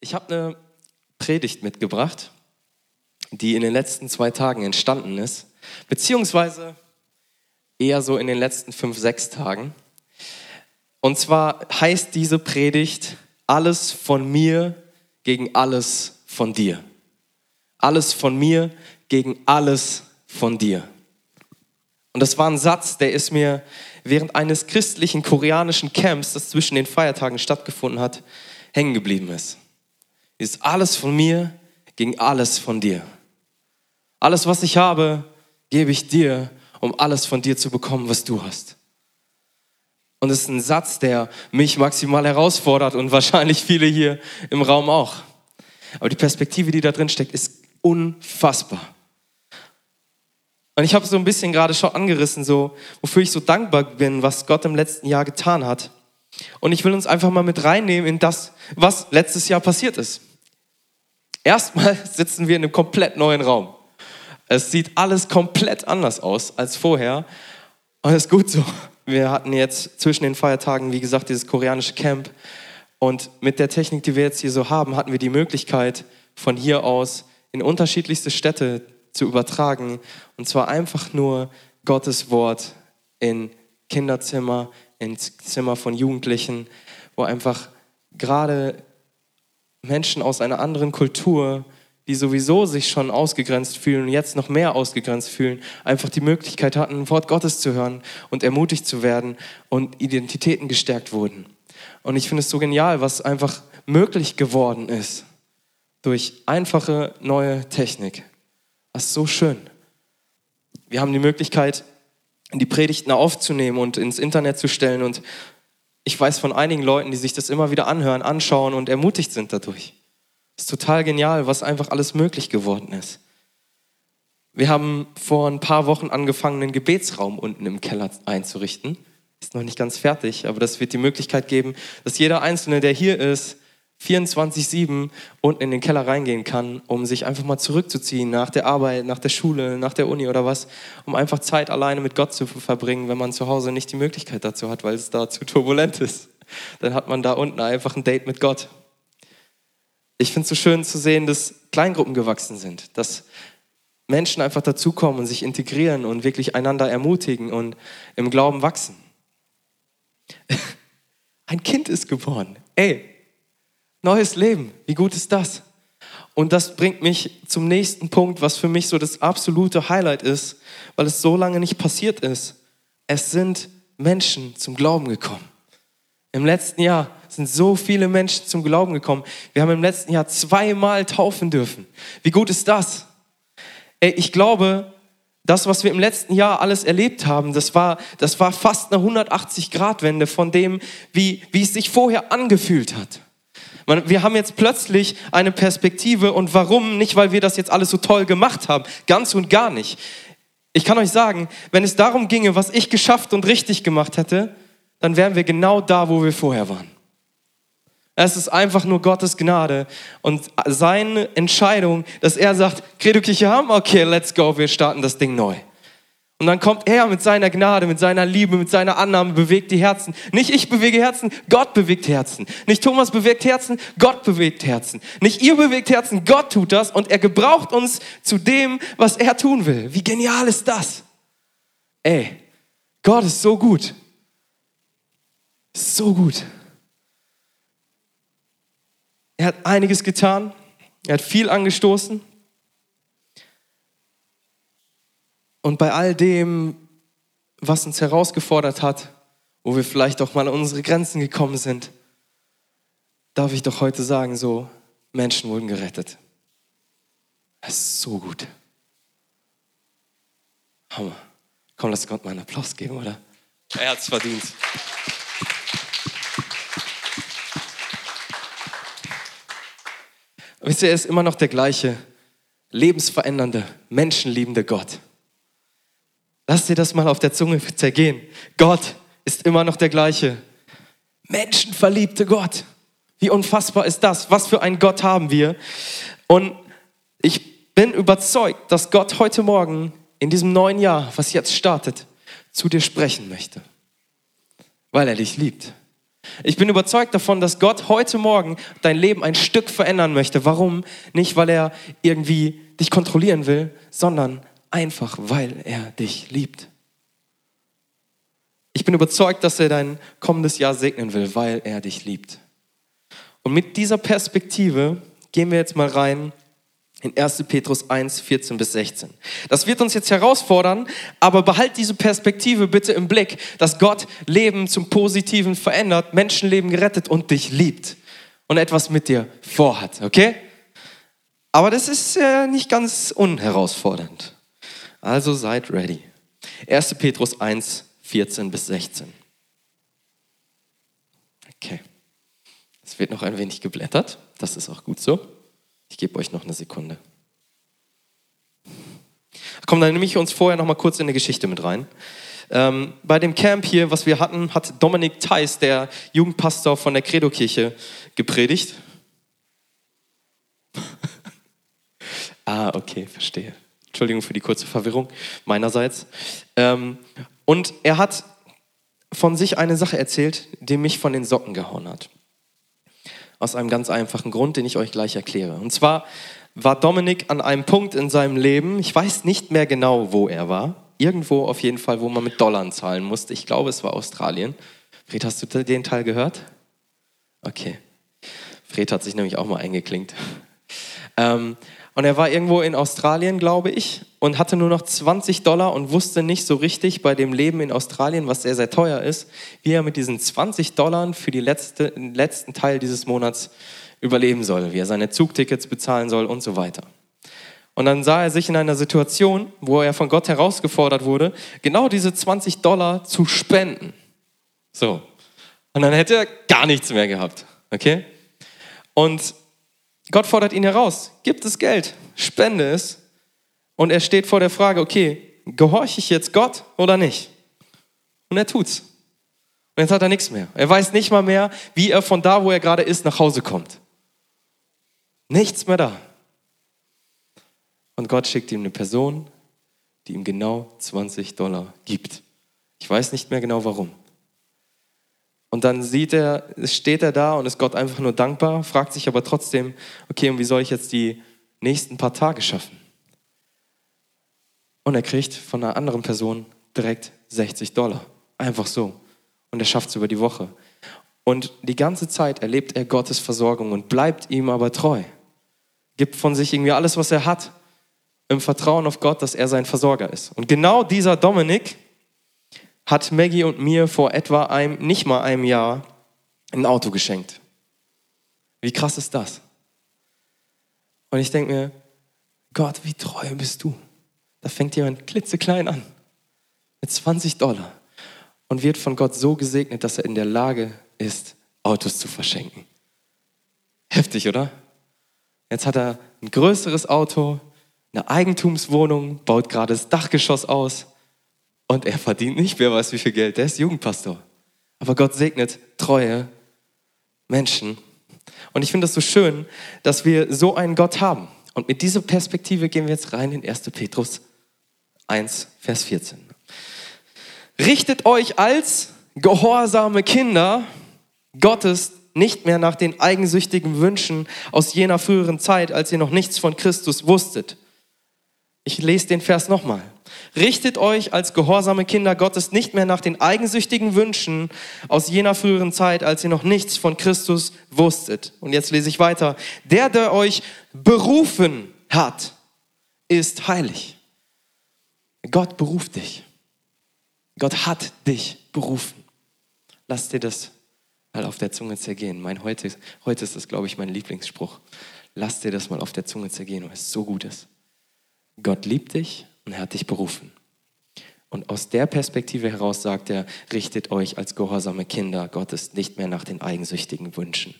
Ich habe eine Predigt mitgebracht, die in den letzten zwei Tagen entstanden ist, beziehungsweise eher so in den letzten fünf, sechs Tagen. Und zwar heißt diese Predigt alles von mir gegen alles von dir. Alles von mir gegen alles von dir. Und das war ein Satz, der ist mir während eines christlichen koreanischen Camps, das zwischen den Feiertagen stattgefunden hat, hängen geblieben ist ist alles von mir gegen alles von dir. Alles, was ich habe, gebe ich dir, um alles von dir zu bekommen, was du hast. Und es ist ein Satz, der mich maximal herausfordert und wahrscheinlich viele hier im Raum auch. Aber die Perspektive, die da drin steckt, ist unfassbar. Und ich habe so ein bisschen gerade schon angerissen, so wofür ich so dankbar bin, was Gott im letzten Jahr getan hat. Und ich will uns einfach mal mit reinnehmen in das, was letztes Jahr passiert ist. Erstmal sitzen wir in einem komplett neuen Raum. Es sieht alles komplett anders aus als vorher. Und es ist gut so. Wir hatten jetzt zwischen den Feiertagen, wie gesagt, dieses koreanische Camp. Und mit der Technik, die wir jetzt hier so haben, hatten wir die Möglichkeit, von hier aus in unterschiedlichste Städte zu übertragen. Und zwar einfach nur Gottes Wort in Kinderzimmer, ins Zimmer von Jugendlichen, wo einfach gerade Menschen aus einer anderen Kultur, die sowieso sich schon ausgegrenzt fühlen und jetzt noch mehr ausgegrenzt fühlen, einfach die Möglichkeit hatten, ein Wort Gottes zu hören und ermutigt zu werden und Identitäten gestärkt wurden. Und ich finde es so genial, was einfach möglich geworden ist durch einfache neue Technik. Das ist so schön. Wir haben die Möglichkeit, die Predigten aufzunehmen und ins Internet zu stellen und ich weiß von einigen Leuten, die sich das immer wieder anhören, anschauen und ermutigt sind dadurch. Das ist total genial, was einfach alles möglich geworden ist. Wir haben vor ein paar Wochen angefangen, einen Gebetsraum unten im Keller einzurichten. Ist noch nicht ganz fertig, aber das wird die Möglichkeit geben, dass jeder Einzelne, der hier ist, 24-7 unten in den Keller reingehen kann, um sich einfach mal zurückzuziehen nach der Arbeit, nach der Schule, nach der Uni oder was, um einfach Zeit alleine mit Gott zu verbringen, wenn man zu Hause nicht die Möglichkeit dazu hat, weil es da zu turbulent ist. Dann hat man da unten einfach ein Date mit Gott. Ich finde es so schön zu sehen, dass Kleingruppen gewachsen sind, dass Menschen einfach dazukommen und sich integrieren und wirklich einander ermutigen und im Glauben wachsen. Ein Kind ist geboren. Ey, Neues Leben, wie gut ist das? Und das bringt mich zum nächsten Punkt, was für mich so das absolute Highlight ist, weil es so lange nicht passiert ist. Es sind Menschen zum Glauben gekommen. Im letzten Jahr sind so viele Menschen zum Glauben gekommen. Wir haben im letzten Jahr zweimal taufen dürfen. Wie gut ist das? Ey, ich glaube, das, was wir im letzten Jahr alles erlebt haben, das war, das war fast eine 180-Grad-Wende von dem, wie, wie es sich vorher angefühlt hat. Wir haben jetzt plötzlich eine Perspektive und warum? Nicht, weil wir das jetzt alles so toll gemacht haben, ganz und gar nicht. Ich kann euch sagen, wenn es darum ginge, was ich geschafft und richtig gemacht hätte, dann wären wir genau da, wo wir vorher waren. Es ist einfach nur Gottes Gnade und seine Entscheidung, dass er sagt, Credo-Kirche haben, okay, let's go, wir starten das Ding neu. Und dann kommt er mit seiner Gnade, mit seiner Liebe, mit seiner Annahme, bewegt die Herzen. Nicht ich bewege Herzen, Gott bewegt Herzen. Nicht Thomas bewegt Herzen, Gott bewegt Herzen. Nicht ihr bewegt Herzen, Gott tut das und er gebraucht uns zu dem, was er tun will. Wie genial ist das? Ey, Gott ist so gut. So gut. Er hat einiges getan. Er hat viel angestoßen. Und bei all dem, was uns herausgefordert hat, wo wir vielleicht auch mal an unsere Grenzen gekommen sind, darf ich doch heute sagen, so, Menschen wurden gerettet. Es ist so gut. Hammer. Komm, lass Gott mal einen Applaus geben, oder? Er hat es verdient. Wisst ihr, er ist immer noch der gleiche, lebensverändernde, menschenliebende Gott. Lass dir das mal auf der Zunge zergehen. Gott ist immer noch der gleiche. Menschenverliebte Gott. Wie unfassbar ist das? Was für einen Gott haben wir? Und ich bin überzeugt, dass Gott heute Morgen in diesem neuen Jahr, was jetzt startet, zu dir sprechen möchte. Weil er dich liebt. Ich bin überzeugt davon, dass Gott heute Morgen dein Leben ein Stück verändern möchte. Warum? Nicht, weil er irgendwie dich kontrollieren will, sondern einfach, weil er dich liebt. Ich bin überzeugt, dass er dein kommendes Jahr segnen will, weil er dich liebt. Und mit dieser Perspektive gehen wir jetzt mal rein in 1. Petrus 1, 14 bis 16. Das wird uns jetzt herausfordern, aber behalt diese Perspektive bitte im Blick, dass Gott Leben zum Positiven verändert, Menschenleben gerettet und dich liebt und etwas mit dir vorhat, okay? Aber das ist äh, nicht ganz unherausfordernd. Also seid ready. 1. Petrus 1, 14 bis 16. Okay. Es wird noch ein wenig geblättert, das ist auch gut so. Ich gebe euch noch eine Sekunde. Komm, dann nehme ich uns vorher noch mal kurz in eine Geschichte mit rein. Ähm, bei dem Camp hier, was wir hatten, hat Dominik Theis, der Jugendpastor von der Credo-Kirche, gepredigt. ah, okay, verstehe. Entschuldigung für die kurze Verwirrung meinerseits. Ähm, und er hat von sich eine Sache erzählt, die mich von den Socken gehauen hat. Aus einem ganz einfachen Grund, den ich euch gleich erkläre. Und zwar war Dominik an einem Punkt in seinem Leben, ich weiß nicht mehr genau, wo er war, irgendwo auf jeden Fall, wo man mit Dollar zahlen musste. Ich glaube, es war Australien. Fred, hast du den Teil gehört? Okay. Fred hat sich nämlich auch mal eingeklinkt. Ähm, und er war irgendwo in Australien, glaube ich, und hatte nur noch 20 Dollar und wusste nicht so richtig bei dem Leben in Australien, was sehr, sehr teuer ist, wie er mit diesen 20 Dollar für den letzte, letzten Teil dieses Monats überleben soll, wie er seine Zugtickets bezahlen soll und so weiter. Und dann sah er sich in einer Situation, wo er von Gott herausgefordert wurde, genau diese 20 Dollar zu spenden. So. Und dann hätte er gar nichts mehr gehabt. Okay? Und Gott fordert ihn heraus, gibt es Geld, spende es. Und er steht vor der Frage, okay, gehorche ich jetzt Gott oder nicht? Und er tut's. Und jetzt hat er nichts mehr. Er weiß nicht mal mehr, wie er von da, wo er gerade ist, nach Hause kommt. Nichts mehr da. Und Gott schickt ihm eine Person, die ihm genau 20 Dollar gibt. Ich weiß nicht mehr genau warum. Und dann sieht er, steht er da und ist Gott einfach nur dankbar, fragt sich aber trotzdem, okay, und wie soll ich jetzt die nächsten paar Tage schaffen? Und er kriegt von einer anderen Person direkt 60 Dollar. Einfach so. Und er schafft es über die Woche. Und die ganze Zeit erlebt er Gottes Versorgung und bleibt ihm aber treu. Gibt von sich irgendwie alles, was er hat, im Vertrauen auf Gott, dass er sein Versorger ist. Und genau dieser Dominik, hat Maggie und mir vor etwa einem, nicht mal einem Jahr ein Auto geschenkt. Wie krass ist das? Und ich denke mir, Gott, wie treu bist du? Da fängt jemand klitzeklein an mit 20 Dollar und wird von Gott so gesegnet, dass er in der Lage ist, Autos zu verschenken. Heftig, oder? Jetzt hat er ein größeres Auto, eine Eigentumswohnung, baut gerade das Dachgeschoss aus und er verdient nicht, wer weiß wie viel Geld. Der ist Jugendpastor. Aber Gott segnet treue Menschen. Und ich finde das so schön, dass wir so einen Gott haben. Und mit dieser Perspektive gehen wir jetzt rein in 1. Petrus 1, Vers 14. Richtet euch als gehorsame Kinder Gottes nicht mehr nach den eigensüchtigen Wünschen aus jener früheren Zeit, als ihr noch nichts von Christus wusstet. Ich lese den Vers nochmal. Richtet euch als gehorsame Kinder Gottes nicht mehr nach den eigensüchtigen Wünschen aus jener früheren Zeit, als ihr noch nichts von Christus wusstet. Und jetzt lese ich weiter. Der, der euch berufen hat, ist heilig. Gott beruft dich. Gott hat dich berufen. Lass dir das mal auf der Zunge zergehen. Mein heute, heute ist das, glaube ich, mein Lieblingsspruch. Lass dir das mal auf der Zunge zergehen, weil es so gut ist. Gott liebt dich und er hat dich berufen. Und aus der Perspektive heraus sagt er, richtet euch als gehorsame Kinder Gottes nicht mehr nach den eigensüchtigen Wünschen.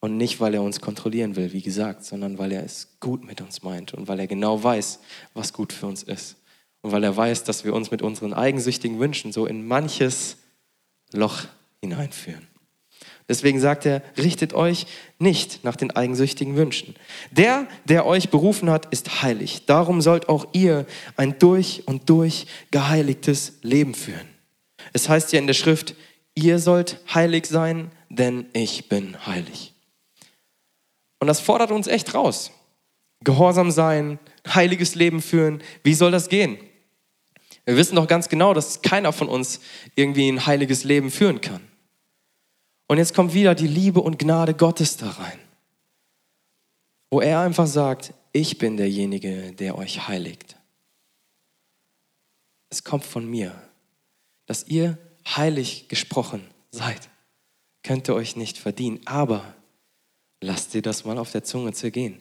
Und nicht, weil er uns kontrollieren will, wie gesagt, sondern weil er es gut mit uns meint und weil er genau weiß, was gut für uns ist. Und weil er weiß, dass wir uns mit unseren eigensüchtigen Wünschen so in manches Loch hineinführen. Deswegen sagt er, richtet euch nicht nach den eigensüchtigen Wünschen. Der, der euch berufen hat, ist heilig. Darum sollt auch ihr ein durch und durch geheiligtes Leben führen. Es heißt ja in der Schrift, ihr sollt heilig sein, denn ich bin heilig. Und das fordert uns echt raus. Gehorsam sein, heiliges Leben führen, wie soll das gehen? Wir wissen doch ganz genau, dass keiner von uns irgendwie ein heiliges Leben führen kann. Und jetzt kommt wieder die Liebe und Gnade Gottes da rein, wo er einfach sagt, ich bin derjenige, der euch heiligt. Es kommt von mir, dass ihr heilig gesprochen seid. Könnt ihr euch nicht verdienen, aber lasst dir das mal auf der Zunge zergehen.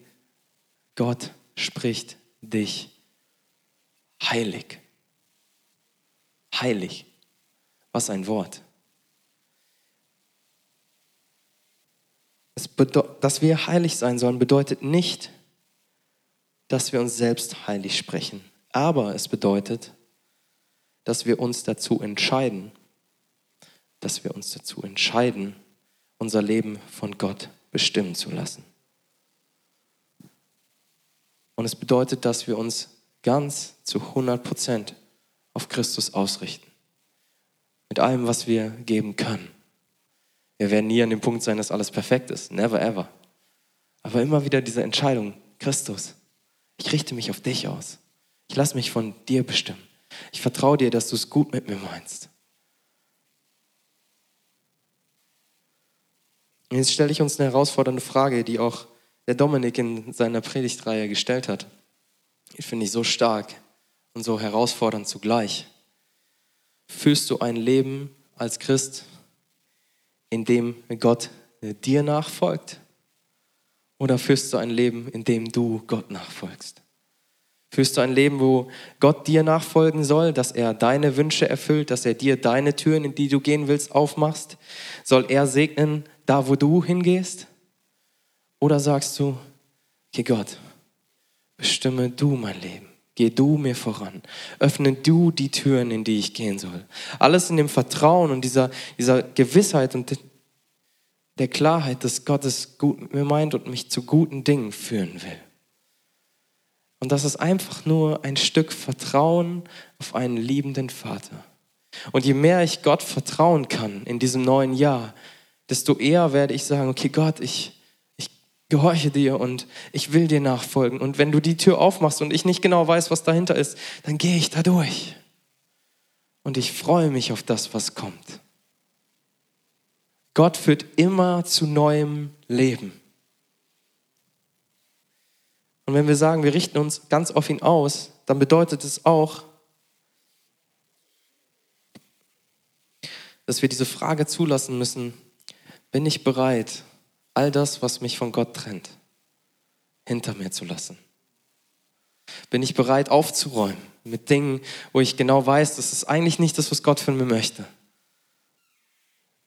Gott spricht dich heilig. Heilig. Was ein Wort. Dass wir heilig sein sollen, bedeutet nicht, dass wir uns selbst heilig sprechen. Aber es bedeutet, dass wir uns dazu entscheiden, dass wir uns dazu entscheiden, unser Leben von Gott bestimmen zu lassen. Und es bedeutet, dass wir uns ganz zu 100 Prozent auf Christus ausrichten. Mit allem, was wir geben können. Wir werden nie an dem Punkt sein, dass alles perfekt ist. Never ever. Aber immer wieder diese Entscheidung, Christus, ich richte mich auf dich aus. Ich lasse mich von dir bestimmen. Ich vertraue dir, dass du es gut mit mir meinst. Und jetzt stelle ich uns eine herausfordernde Frage, die auch der Dominik in seiner Predigtreihe gestellt hat. Die finde ich so stark und so herausfordernd zugleich. Fühlst du ein Leben als Christ, in dem Gott dir nachfolgt? Oder führst du ein Leben, in dem du Gott nachfolgst? Führst du ein Leben, wo Gott dir nachfolgen soll, dass er deine Wünsche erfüllt, dass er dir deine Türen, in die du gehen willst, aufmachst? Soll er segnen, da wo du hingehst? Oder sagst du, okay Gott, bestimme du mein Leben. Geh du mir voran. Öffne du die Türen, in die ich gehen soll. Alles in dem Vertrauen und dieser, dieser Gewissheit und der Klarheit, dass Gott es gut mit mir meint und mich zu guten Dingen führen will. Und das ist einfach nur ein Stück Vertrauen auf einen liebenden Vater. Und je mehr ich Gott vertrauen kann in diesem neuen Jahr, desto eher werde ich sagen, okay Gott, ich, ich gehorche dir und ich will dir nachfolgen. Und wenn du die Tür aufmachst und ich nicht genau weiß, was dahinter ist, dann gehe ich da durch. Und ich freue mich auf das, was kommt. Gott führt immer zu neuem Leben. Und wenn wir sagen, wir richten uns ganz auf ihn aus, dann bedeutet es auch, dass wir diese Frage zulassen müssen, bin ich bereit, all das, was mich von Gott trennt, hinter mir zu lassen? Bin ich bereit aufzuräumen mit Dingen, wo ich genau weiß, das ist eigentlich nicht das, was Gott von mir möchte?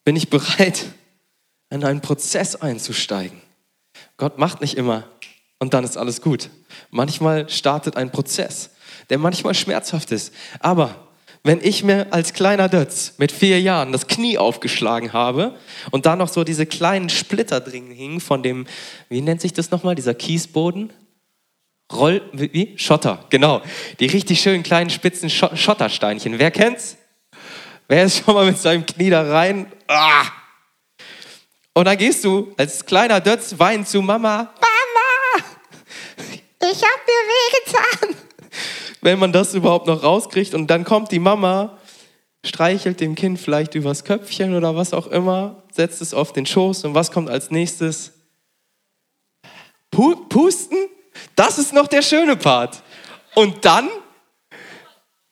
bin ich bereit, in einen Prozess einzusteigen. Gott macht nicht immer und dann ist alles gut. Manchmal startet ein Prozess, der manchmal schmerzhaft ist. Aber wenn ich mir als kleiner Dötz mit vier Jahren das Knie aufgeschlagen habe und da noch so diese kleinen Splitter drin hingen von dem, wie nennt sich das nochmal, dieser Kiesboden? Roll, wie? Schotter, genau. Die richtig schönen kleinen spitzen Schottersteinchen. Wer kennt's? Wer ist schon mal mit seinem Knie da rein? Ah! Und dann gehst du als kleiner Dötz weinen zu Mama. Mama, ich hab mir wehgetan. Wenn man das überhaupt noch rauskriegt und dann kommt die Mama, streichelt dem Kind vielleicht übers Köpfchen oder was auch immer, setzt es auf den Schoß und was kommt als nächstes? Pusten? Das ist noch der schöne Part. Und dann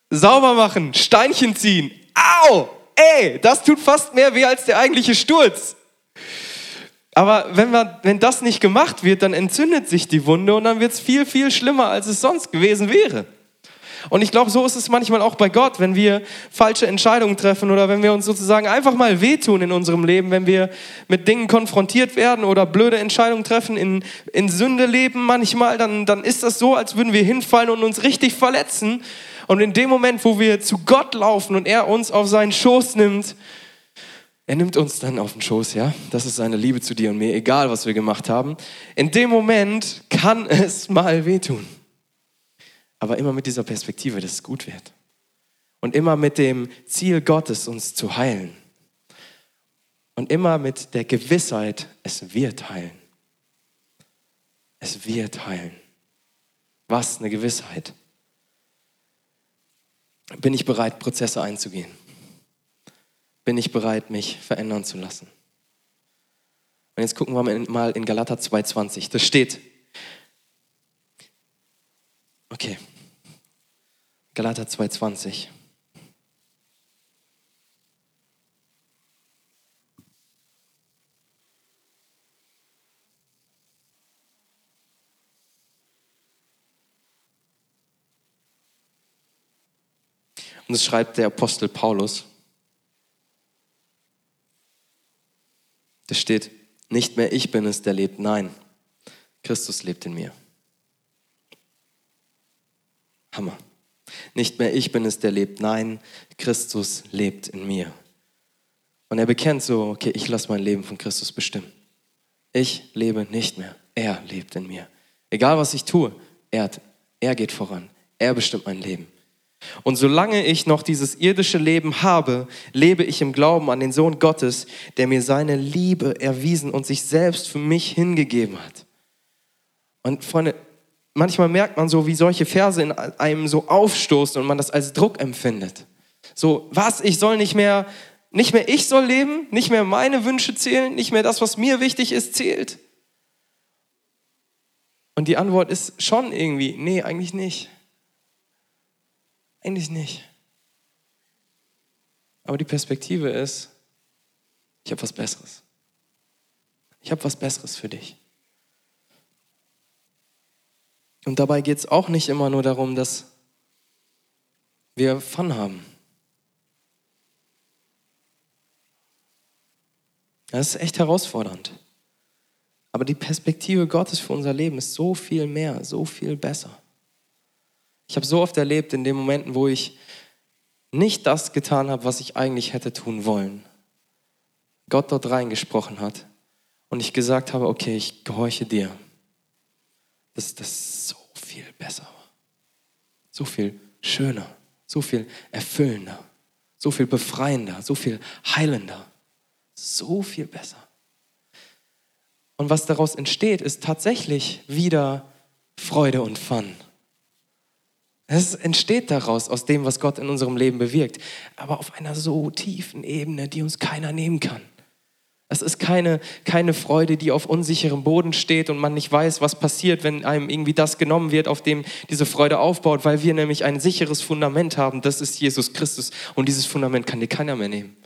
sauber machen, Steinchen ziehen, au, ey, das tut fast mehr weh als der eigentliche Sturz. Aber wenn, man, wenn das nicht gemacht wird, dann entzündet sich die Wunde und dann wird es viel, viel schlimmer, als es sonst gewesen wäre. Und ich glaube, so ist es manchmal auch bei Gott, wenn wir falsche Entscheidungen treffen oder wenn wir uns sozusagen einfach mal wehtun in unserem Leben, wenn wir mit Dingen konfrontiert werden oder blöde Entscheidungen treffen, in, in Sünde leben manchmal, dann, dann ist das so, als würden wir hinfallen und uns richtig verletzen. Und in dem Moment, wo wir zu Gott laufen und er uns auf seinen Schoß nimmt, er nimmt uns dann auf den Schoß, ja? Das ist seine Liebe zu dir und mir, egal was wir gemacht haben. In dem Moment kann es mal wehtun. Aber immer mit dieser Perspektive, dass es gut wird. Und immer mit dem Ziel Gottes, uns zu heilen. Und immer mit der Gewissheit, es wird heilen. Es wird heilen. Was eine Gewissheit. Bin ich bereit, Prozesse einzugehen? Bin ich bereit, mich verändern zu lassen? Und jetzt gucken wir mal in Galater 2,20. Das steht. Okay. Galater 2,20. Und es schreibt der Apostel Paulus. Da steht, nicht mehr ich bin es, der lebt, nein, Christus lebt in mir. Hammer. Nicht mehr ich bin es, der lebt, nein, Christus lebt in mir. Und er bekennt so, okay, ich lasse mein Leben von Christus bestimmen. Ich lebe nicht mehr, er lebt in mir. Egal was ich tue, er, er geht voran, er bestimmt mein Leben. Und solange ich noch dieses irdische Leben habe, lebe ich im Glauben an den Sohn Gottes, der mir seine Liebe erwiesen und sich selbst für mich hingegeben hat. Und Freunde, manchmal merkt man so, wie solche Verse in einem so aufstoßen und man das als Druck empfindet. So, was, ich soll nicht mehr, nicht mehr ich soll leben, nicht mehr meine Wünsche zählen, nicht mehr das, was mir wichtig ist, zählt. Und die Antwort ist schon irgendwie, nee, eigentlich nicht. Eigentlich nicht. Aber die Perspektive ist, ich habe was Besseres. Ich habe was Besseres für dich. Und dabei geht es auch nicht immer nur darum, dass wir Fun haben. Das ist echt herausfordernd. Aber die Perspektive Gottes für unser Leben ist so viel mehr, so viel besser. Ich habe so oft erlebt in den Momenten, wo ich nicht das getan habe, was ich eigentlich hätte tun wollen. Gott dort reingesprochen hat und ich gesagt habe, okay, ich gehorche dir. Dass das so viel besser war. So viel schöner, so viel erfüllender, so viel befreiender, so viel heilender, so viel besser. Und was daraus entsteht, ist tatsächlich wieder Freude und Fun. Es entsteht daraus, aus dem, was Gott in unserem Leben bewirkt, aber auf einer so tiefen Ebene, die uns keiner nehmen kann. Es ist keine, keine Freude, die auf unsicherem Boden steht und man nicht weiß, was passiert, wenn einem irgendwie das genommen wird, auf dem diese Freude aufbaut, weil wir nämlich ein sicheres Fundament haben. Das ist Jesus Christus und dieses Fundament kann dir keiner mehr nehmen.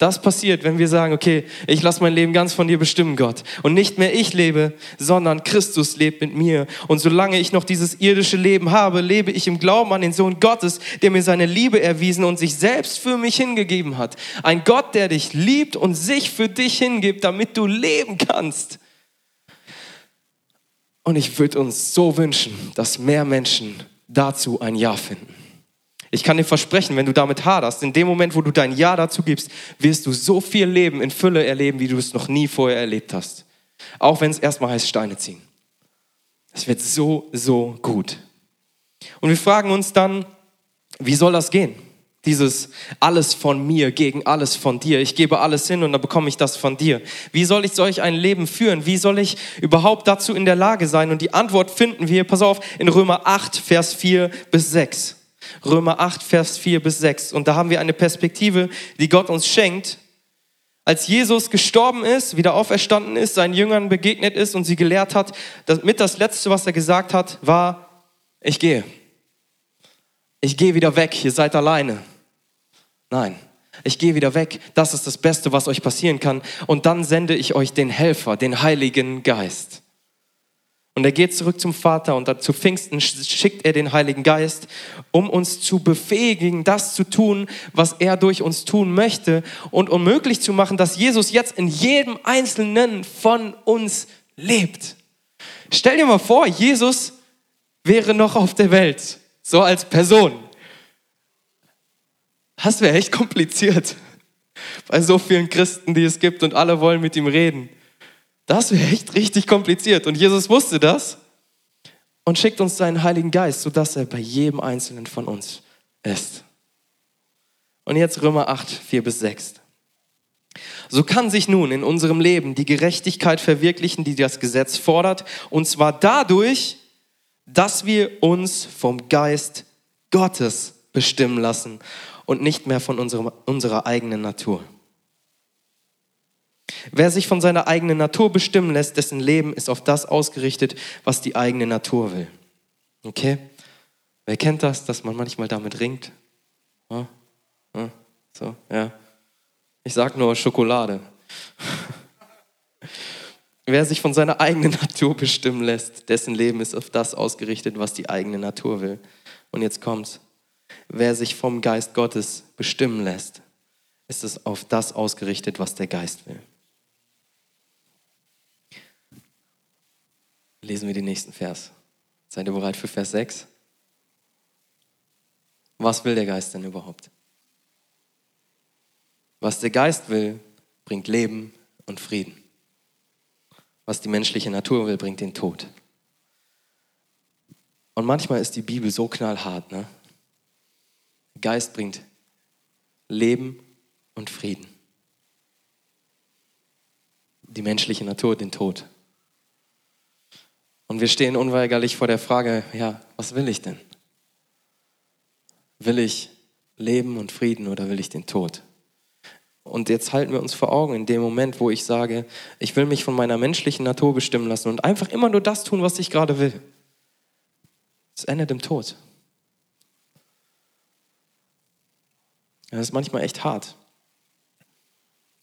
Das passiert, wenn wir sagen, okay, ich lasse mein Leben ganz von dir bestimmen, Gott. Und nicht mehr ich lebe, sondern Christus lebt mit mir. Und solange ich noch dieses irdische Leben habe, lebe ich im Glauben an den Sohn Gottes, der mir seine Liebe erwiesen und sich selbst für mich hingegeben hat. Ein Gott, der dich liebt und sich für dich hingibt, damit du leben kannst. Und ich würde uns so wünschen, dass mehr Menschen dazu ein Ja finden. Ich kann dir versprechen, wenn du damit haderst, in dem Moment, wo du dein Ja dazu gibst, wirst du so viel Leben in Fülle erleben, wie du es noch nie vorher erlebt hast. Auch wenn es erstmal heißt Steine ziehen. Es wird so, so gut. Und wir fragen uns dann, wie soll das gehen? Dieses alles von mir gegen alles von dir. Ich gebe alles hin und dann bekomme ich das von dir. Wie soll ich solch ein Leben führen? Wie soll ich überhaupt dazu in der Lage sein? Und die Antwort finden wir, pass auf, in Römer 8, Vers 4 bis 6. Römer 8, Vers 4 bis 6. Und da haben wir eine Perspektive, die Gott uns schenkt. Als Jesus gestorben ist, wieder auferstanden ist, seinen Jüngern begegnet ist und sie gelehrt hat, mit das Letzte, was er gesagt hat, war, ich gehe. Ich gehe wieder weg, ihr seid alleine. Nein, ich gehe wieder weg. Das ist das Beste, was euch passieren kann. Und dann sende ich euch den Helfer, den Heiligen Geist. Und er geht zurück zum Vater und zu Pfingsten schickt er den Heiligen Geist, um uns zu befähigen, das zu tun, was er durch uns tun möchte und um möglich zu machen, dass Jesus jetzt in jedem Einzelnen von uns lebt. Stell dir mal vor, Jesus wäre noch auf der Welt, so als Person. Das wäre echt kompliziert bei so vielen Christen, die es gibt und alle wollen mit ihm reden. Das wäre echt richtig kompliziert. Und Jesus wusste das und schickt uns seinen Heiligen Geist, sodass er bei jedem Einzelnen von uns ist. Und jetzt Römer 8, 4 bis 6. So kann sich nun in unserem Leben die Gerechtigkeit verwirklichen, die das Gesetz fordert, und zwar dadurch, dass wir uns vom Geist Gottes bestimmen lassen und nicht mehr von unserem, unserer eigenen Natur. Wer sich von seiner eigenen Natur bestimmen lässt, dessen Leben ist auf das ausgerichtet, was die eigene Natur will. Okay? Wer kennt das, dass man manchmal damit ringt? Ja? Ja? So, ja. Ich sag nur Schokolade. Wer sich von seiner eigenen Natur bestimmen lässt, dessen Leben ist auf das ausgerichtet, was die eigene Natur will. Und jetzt kommt's. Wer sich vom Geist Gottes bestimmen lässt, ist es auf das ausgerichtet, was der Geist will. Lesen wir den nächsten Vers. Seid ihr bereit für Vers 6? Was will der Geist denn überhaupt? Was der Geist will, bringt Leben und Frieden. Was die menschliche Natur will, bringt den Tod. Und manchmal ist die Bibel so knallhart. Ne? Geist bringt Leben und Frieden. Die menschliche Natur den Tod. Und wir stehen unweigerlich vor der Frage, ja, was will ich denn? Will ich Leben und Frieden oder will ich den Tod? Und jetzt halten wir uns vor Augen in dem Moment, wo ich sage, ich will mich von meiner menschlichen Natur bestimmen lassen und einfach immer nur das tun, was ich gerade will. Es endet im Tod. Das ist manchmal echt hart.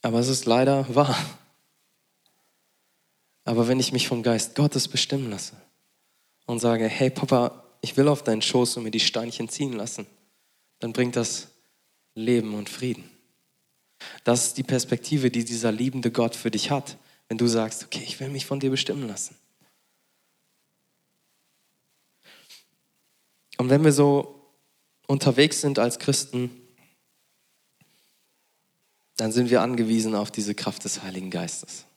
Aber es ist leider wahr. Aber wenn ich mich vom Geist Gottes bestimmen lasse und sage, hey Papa, ich will auf deinen Schoß und mir die Steinchen ziehen lassen, dann bringt das Leben und Frieden. Das ist die Perspektive, die dieser liebende Gott für dich hat, wenn du sagst, okay, ich will mich von dir bestimmen lassen. Und wenn wir so unterwegs sind als Christen, dann sind wir angewiesen auf diese Kraft des Heiligen Geistes.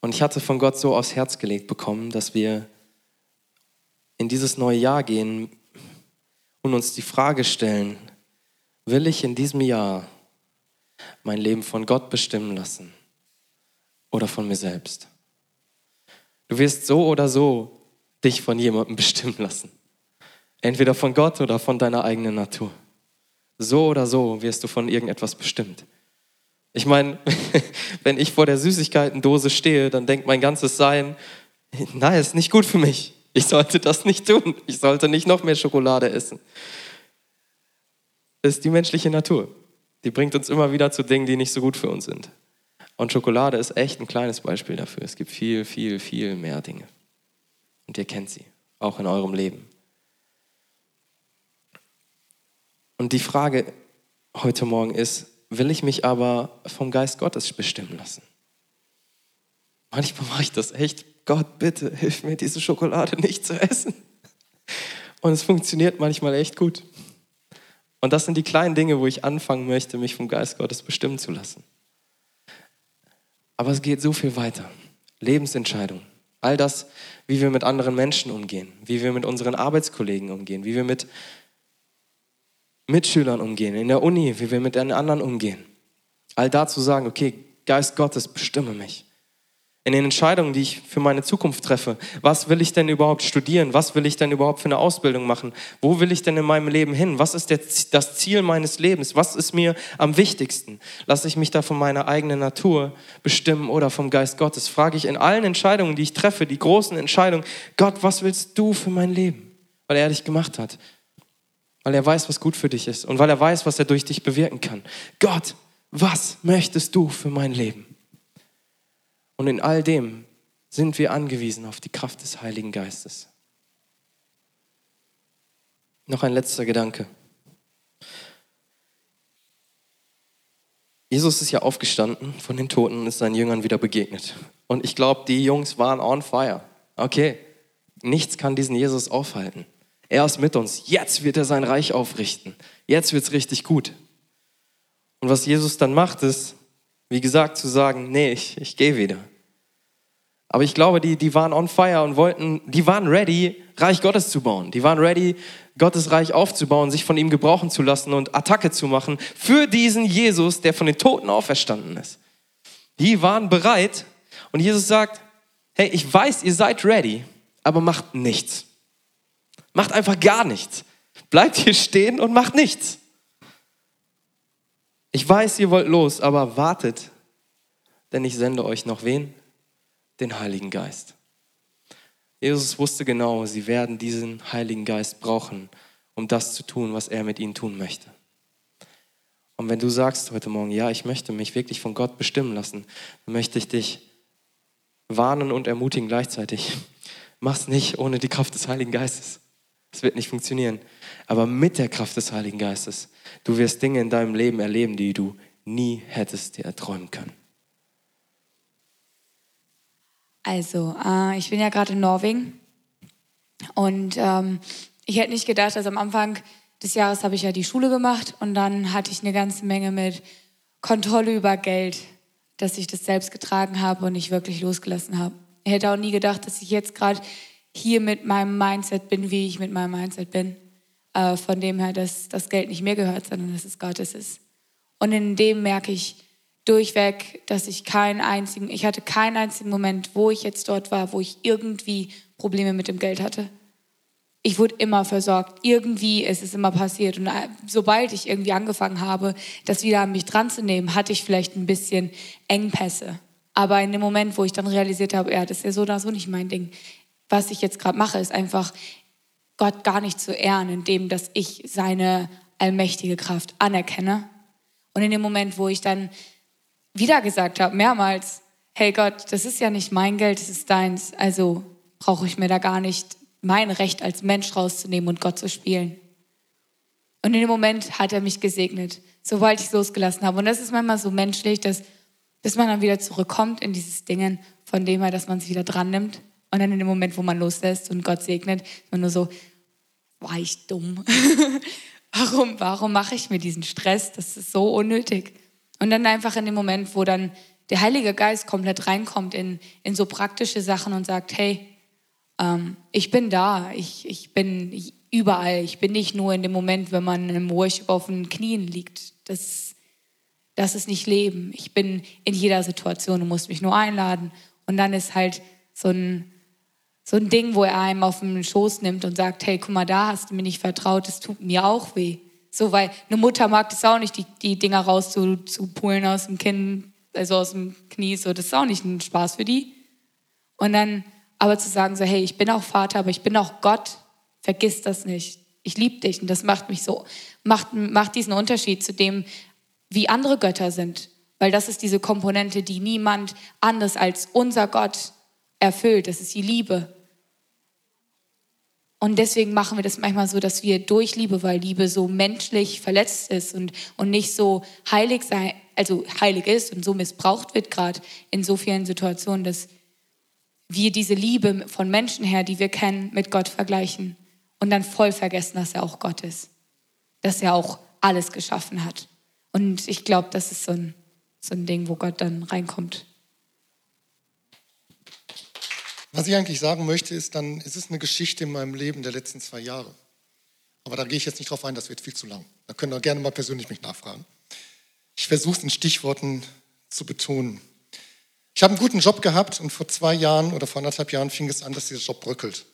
Und ich hatte von Gott so aufs Herz gelegt bekommen, dass wir in dieses neue Jahr gehen und uns die Frage stellen, will ich in diesem Jahr mein Leben von Gott bestimmen lassen oder von mir selbst? Du wirst so oder so dich von jemandem bestimmen lassen. Entweder von Gott oder von deiner eigenen Natur. So oder so wirst du von irgendetwas bestimmt. Ich meine, wenn ich vor der Süßigkeitendose stehe, dann denkt mein ganzes Sein, nein, ist nicht gut für mich. Ich sollte das nicht tun. Ich sollte nicht noch mehr Schokolade essen. Das ist die menschliche Natur. Die bringt uns immer wieder zu Dingen, die nicht so gut für uns sind. Und Schokolade ist echt ein kleines Beispiel dafür. Es gibt viel, viel, viel mehr Dinge. Und ihr kennt sie, auch in eurem Leben. Und die Frage heute Morgen ist, will ich mich aber vom Geist Gottes bestimmen lassen. Manchmal mache ich das echt. Gott, bitte, hilf mir, diese Schokolade nicht zu essen. Und es funktioniert manchmal echt gut. Und das sind die kleinen Dinge, wo ich anfangen möchte, mich vom Geist Gottes bestimmen zu lassen. Aber es geht so viel weiter. Lebensentscheidungen. All das, wie wir mit anderen Menschen umgehen, wie wir mit unseren Arbeitskollegen umgehen, wie wir mit Mitschülern umgehen, in der Uni, wie wir mit den anderen umgehen. All dazu sagen, okay, Geist Gottes, bestimme mich. In den Entscheidungen, die ich für meine Zukunft treffe, was will ich denn überhaupt studieren? Was will ich denn überhaupt für eine Ausbildung machen? Wo will ich denn in meinem Leben hin? Was ist der, das Ziel meines Lebens? Was ist mir am wichtigsten? Lasse ich mich da von meiner eigenen Natur bestimmen oder vom Geist Gottes? Frage ich in allen Entscheidungen, die ich treffe, die großen Entscheidungen, Gott, was willst du für mein Leben? Weil er dich gemacht hat weil er weiß, was gut für dich ist und weil er weiß, was er durch dich bewirken kann. Gott, was möchtest du für mein Leben? Und in all dem sind wir angewiesen auf die Kraft des Heiligen Geistes. Noch ein letzter Gedanke. Jesus ist ja aufgestanden von den Toten und ist seinen Jüngern wieder begegnet. Und ich glaube, die Jungs waren on fire. Okay, nichts kann diesen Jesus aufhalten. Er ist mit uns. Jetzt wird er sein Reich aufrichten. Jetzt wird es richtig gut. Und was Jesus dann macht, ist, wie gesagt, zu sagen, nee, ich, ich gehe wieder. Aber ich glaube, die, die waren on fire und wollten, die waren ready, Reich Gottes zu bauen. Die waren ready, Gottes Reich aufzubauen, sich von ihm gebrauchen zu lassen und Attacke zu machen für diesen Jesus, der von den Toten auferstanden ist. Die waren bereit und Jesus sagt, hey, ich weiß, ihr seid ready, aber macht nichts. Macht einfach gar nichts. Bleibt hier stehen und macht nichts. Ich weiß, ihr wollt los, aber wartet, denn ich sende euch noch wen? Den Heiligen Geist. Jesus wusste genau, sie werden diesen Heiligen Geist brauchen, um das zu tun, was er mit ihnen tun möchte. Und wenn du sagst heute Morgen, ja, ich möchte mich wirklich von Gott bestimmen lassen, dann möchte ich dich warnen und ermutigen gleichzeitig. Mach's nicht ohne die Kraft des Heiligen Geistes. Es wird nicht funktionieren. Aber mit der Kraft des Heiligen Geistes, du wirst Dinge in deinem Leben erleben, die du nie hättest dir erträumen können. Also, äh, ich bin ja gerade in Norwegen und ähm, ich hätte nicht gedacht, also am Anfang des Jahres habe ich ja die Schule gemacht und dann hatte ich eine ganze Menge mit Kontrolle über Geld, dass ich das selbst getragen habe und nicht wirklich losgelassen habe. Ich hätte auch nie gedacht, dass ich jetzt gerade hier mit meinem Mindset bin, wie ich mit meinem Mindset bin. Äh, von dem her, dass das Geld nicht mir gehört, sondern dass es Gottes ist. Und in dem merke ich durchweg, dass ich keinen einzigen, ich hatte keinen einzigen Moment, wo ich jetzt dort war, wo ich irgendwie Probleme mit dem Geld hatte. Ich wurde immer versorgt. Irgendwie ist es immer passiert. Und äh, sobald ich irgendwie angefangen habe, das wieder an mich dran zu nehmen, hatte ich vielleicht ein bisschen Engpässe. Aber in dem Moment, wo ich dann realisiert habe, ja, das ist ja so oder so nicht mein Ding, was ich jetzt gerade mache, ist einfach Gott gar nicht zu ehren, indem dass ich seine allmächtige Kraft anerkenne. Und in dem Moment, wo ich dann wieder gesagt habe, mehrmals, hey Gott, das ist ja nicht mein Geld, das ist deins, also brauche ich mir da gar nicht mein Recht als Mensch rauszunehmen und Gott zu spielen. Und in dem Moment hat er mich gesegnet, sobald ich es losgelassen habe. Und das ist manchmal so menschlich, dass, dass man dann wieder zurückkommt in dieses Dingen, von dem her, dass man sich wieder dran nimmt. Und dann in dem Moment, wo man loslässt und Gott segnet, ist man nur so, war ich dumm? warum, warum mache ich mir diesen Stress? Das ist so unnötig. Und dann einfach in dem Moment, wo dann der Heilige Geist komplett reinkommt in, in so praktische Sachen und sagt, hey, ähm, ich bin da, ich, ich bin überall, ich bin nicht nur in dem Moment, wenn man im Worship auf den Knien liegt. Das, das ist nicht Leben. Ich bin in jeder Situation, du musst mich nur einladen. Und dann ist halt so ein so ein Ding, wo er einem auf den Schoß nimmt und sagt, hey, guck mal, da hast du mir nicht vertraut, das tut mir auch weh. So, weil eine Mutter mag das auch nicht, die, die Dinger rauszupulen aus dem Kinn, also aus dem Knie, so, das ist auch nicht ein Spaß für die. Und dann aber zu sagen, so, hey, ich bin auch Vater, aber ich bin auch Gott, vergiss das nicht. Ich liebe dich und das macht mich so, macht, macht diesen Unterschied zu dem, wie andere Götter sind. Weil das ist diese Komponente, die niemand anders als unser Gott erfüllt. Das ist die Liebe. Und deswegen machen wir das manchmal so, dass wir durch Liebe, weil Liebe so menschlich verletzt ist und, und nicht so heilig sei, also heilig ist und so missbraucht wird gerade in so vielen Situationen, dass wir diese Liebe von Menschen her, die wir kennen, mit Gott vergleichen und dann voll vergessen, dass er auch Gott ist, dass er auch alles geschaffen hat. Und ich glaube, das ist so ein, so ein Ding, wo Gott dann reinkommt. Was ich eigentlich sagen möchte, ist dann, es ist eine Geschichte in meinem Leben der letzten zwei Jahre. Aber da gehe ich jetzt nicht drauf ein, das wird viel zu lang. Da können ihr gerne mal persönlich mich nachfragen. Ich versuche es in Stichworten zu betonen. Ich habe einen guten Job gehabt und vor zwei Jahren oder vor anderthalb Jahren fing es an, dass dieser Job bröckelt.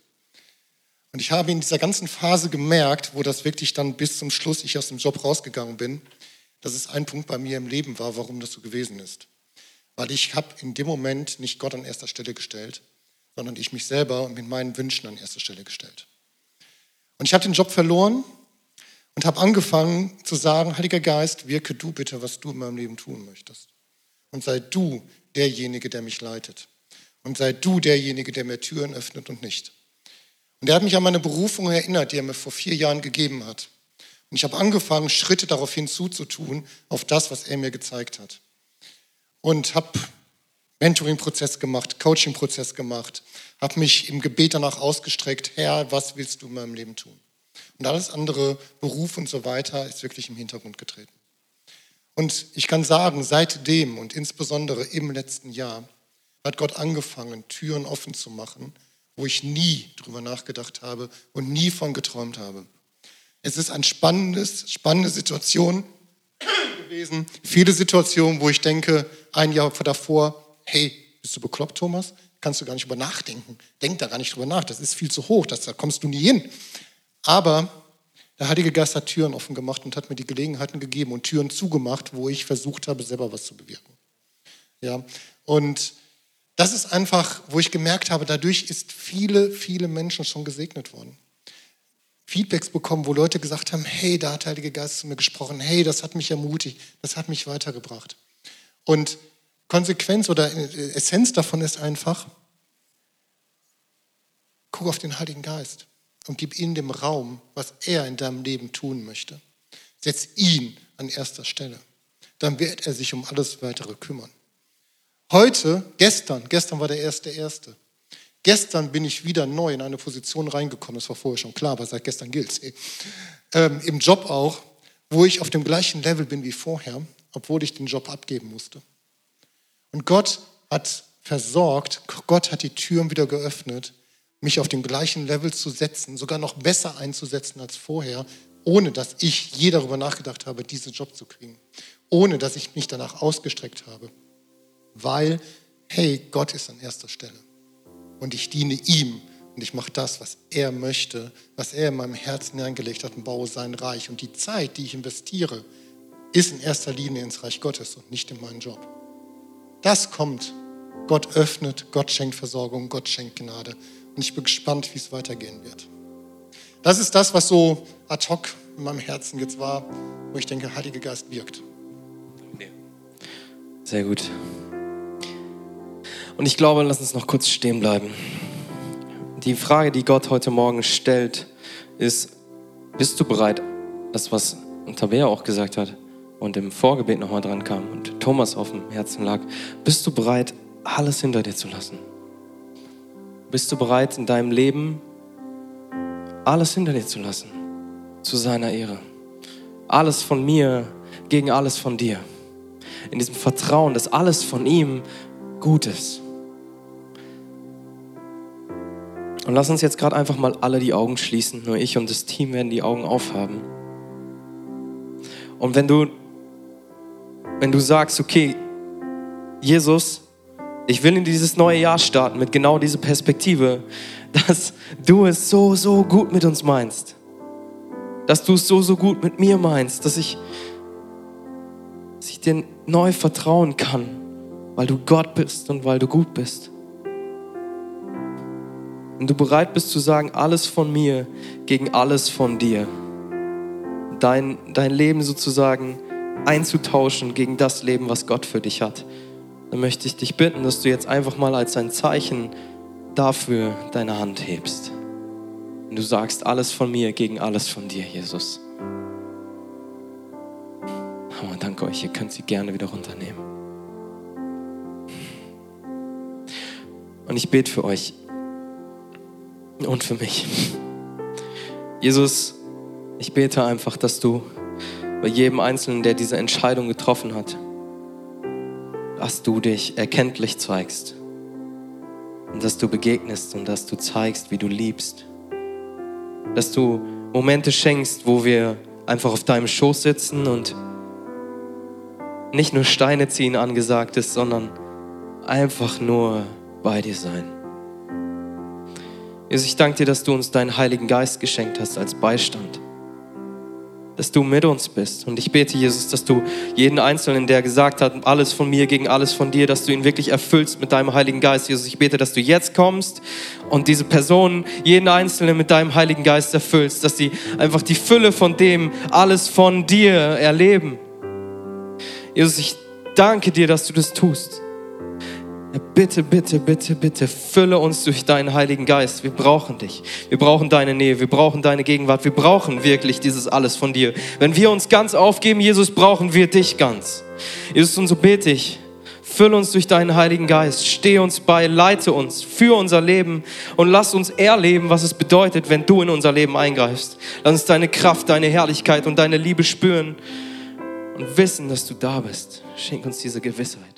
Und ich habe in dieser ganzen Phase gemerkt, wo das wirklich dann bis zum Schluss ich aus dem Job rausgegangen bin, dass es ein Punkt bei mir im Leben war, warum das so gewesen ist. Weil ich habe in dem Moment nicht Gott an erster Stelle gestellt, sondern ich mich selber und mit meinen Wünschen an erste Stelle gestellt. Und ich habe den Job verloren und habe angefangen zu sagen, Heiliger Geist, wirke du bitte, was du in meinem Leben tun möchtest. Und sei du derjenige, der mich leitet. Und sei du derjenige, der mir Türen öffnet und nicht. Und er hat mich an meine Berufung erinnert, die er mir vor vier Jahren gegeben hat. Und ich habe angefangen, Schritte darauf hinzutun, auf das, was er mir gezeigt hat. Und habe Mentoring-Prozess gemacht, Coaching-Prozess gemacht, habe mich im Gebet danach ausgestreckt, Herr, was willst du in meinem Leben tun? Und alles andere, Beruf und so weiter, ist wirklich im Hintergrund getreten. Und ich kann sagen, seitdem und insbesondere im letzten Jahr hat Gott angefangen, Türen offen zu machen, wo ich nie drüber nachgedacht habe und nie von geträumt habe. Es ist ein spannendes, spannende Situation gewesen. Viele Situationen, wo ich denke, ein Jahr davor, hey, bist du bekloppt, Thomas? Kannst du gar nicht drüber nachdenken. Denk da gar nicht drüber nach. Das ist viel zu hoch. Das, da kommst du nie hin. Aber der Heilige Geist hat Türen offen gemacht und hat mir die Gelegenheiten gegeben und Türen zugemacht, wo ich versucht habe, selber was zu bewirken. Ja, und das ist einfach, wo ich gemerkt habe, dadurch ist viele, viele Menschen schon gesegnet worden. Feedbacks bekommen, wo Leute gesagt haben, hey, da hat der Heilige Geist zu mir gesprochen, hey, das hat mich ermutigt, das hat mich weitergebracht. Und Konsequenz oder Essenz davon ist einfach, guck auf den Heiligen Geist und gib ihm dem Raum, was er in deinem Leben tun möchte. Setz ihn an erster Stelle. Dann wird er sich um alles weitere kümmern. Heute, gestern, gestern war der erste erste. Gestern bin ich wieder neu in eine Position reingekommen, das war vorher schon klar, aber seit gestern gilt es. Ähm, Im Job auch, wo ich auf dem gleichen Level bin wie vorher, obwohl ich den Job abgeben musste. Und Gott hat versorgt, Gott hat die Türen wieder geöffnet, mich auf dem gleichen Level zu setzen, sogar noch besser einzusetzen als vorher, ohne dass ich je darüber nachgedacht habe, diesen Job zu kriegen. Ohne dass ich mich danach ausgestreckt habe. Weil, hey, Gott ist an erster Stelle und ich diene ihm und ich mache das, was er möchte, was er in meinem Herzen hineingelegt hat und baue sein Reich. Und die Zeit, die ich investiere, ist in erster Linie ins Reich Gottes und nicht in meinen Job. Das kommt. Gott öffnet, Gott schenkt Versorgung, Gott schenkt Gnade. Und ich bin gespannt, wie es weitergehen wird. Das ist das, was so ad hoc in meinem Herzen jetzt war, wo ich denke, Heiliger Geist wirkt. Sehr gut. Und ich glaube, lass uns noch kurz stehen bleiben. Die Frage, die Gott heute Morgen stellt, ist, bist du bereit, das, was Tabea auch gesagt hat und im Vorgebet nochmal dran kam und Thomas auf dem Herzen lag, bist du bereit, alles hinter dir zu lassen? Bist du bereit, in deinem Leben alles hinter dir zu lassen? Zu seiner Ehre. Alles von mir gegen alles von dir. In diesem Vertrauen, dass alles von ihm gut ist. Und lass uns jetzt gerade einfach mal alle die Augen schließen. Nur ich und das Team werden die Augen aufhaben. Und wenn du, wenn du sagst, okay, Jesus, ich will in dieses neue Jahr starten mit genau dieser Perspektive, dass du es so, so gut mit uns meinst. Dass du es so, so gut mit mir meinst, dass ich, dass ich dir neu vertrauen kann, weil du Gott bist und weil du gut bist. Wenn du bereit bist zu sagen, alles von mir gegen alles von dir, dein, dein Leben sozusagen einzutauschen gegen das Leben, was Gott für dich hat, dann möchte ich dich bitten, dass du jetzt einfach mal als ein Zeichen dafür deine Hand hebst. Und du sagst, alles von mir gegen alles von dir, Jesus. Oh, danke euch, ihr könnt sie gerne wieder runternehmen. Und ich bete für euch und für mich. Jesus, ich bete einfach, dass du bei jedem Einzelnen, der diese Entscheidung getroffen hat, dass du dich erkenntlich zeigst und dass du begegnest und dass du zeigst, wie du liebst. Dass du Momente schenkst, wo wir einfach auf deinem Schoß sitzen und nicht nur Steine ziehen angesagt ist, sondern einfach nur bei dir sein. Jesus, ich danke dir, dass du uns deinen Heiligen Geist geschenkt hast als Beistand. Dass du mit uns bist. Und ich bete, Jesus, dass du jeden Einzelnen, der gesagt hat, alles von mir gegen alles von dir, dass du ihn wirklich erfüllst mit deinem Heiligen Geist. Jesus, ich bete, dass du jetzt kommst und diese Personen, jeden Einzelnen mit deinem Heiligen Geist erfüllst, dass sie einfach die Fülle von dem, alles von dir erleben. Jesus, ich danke dir, dass du das tust. Bitte, bitte, bitte, bitte, fülle uns durch deinen Heiligen Geist. Wir brauchen dich. Wir brauchen deine Nähe. Wir brauchen deine Gegenwart. Wir brauchen wirklich dieses alles von dir. Wenn wir uns ganz aufgeben, Jesus, brauchen wir dich ganz. Jesus, und so bete ich, fülle uns durch deinen Heiligen Geist. Stehe uns bei, leite uns für unser Leben und lass uns erleben, was es bedeutet, wenn du in unser Leben eingreifst. Lass uns deine Kraft, deine Herrlichkeit und deine Liebe spüren und wissen, dass du da bist. Schenk uns diese Gewissheit.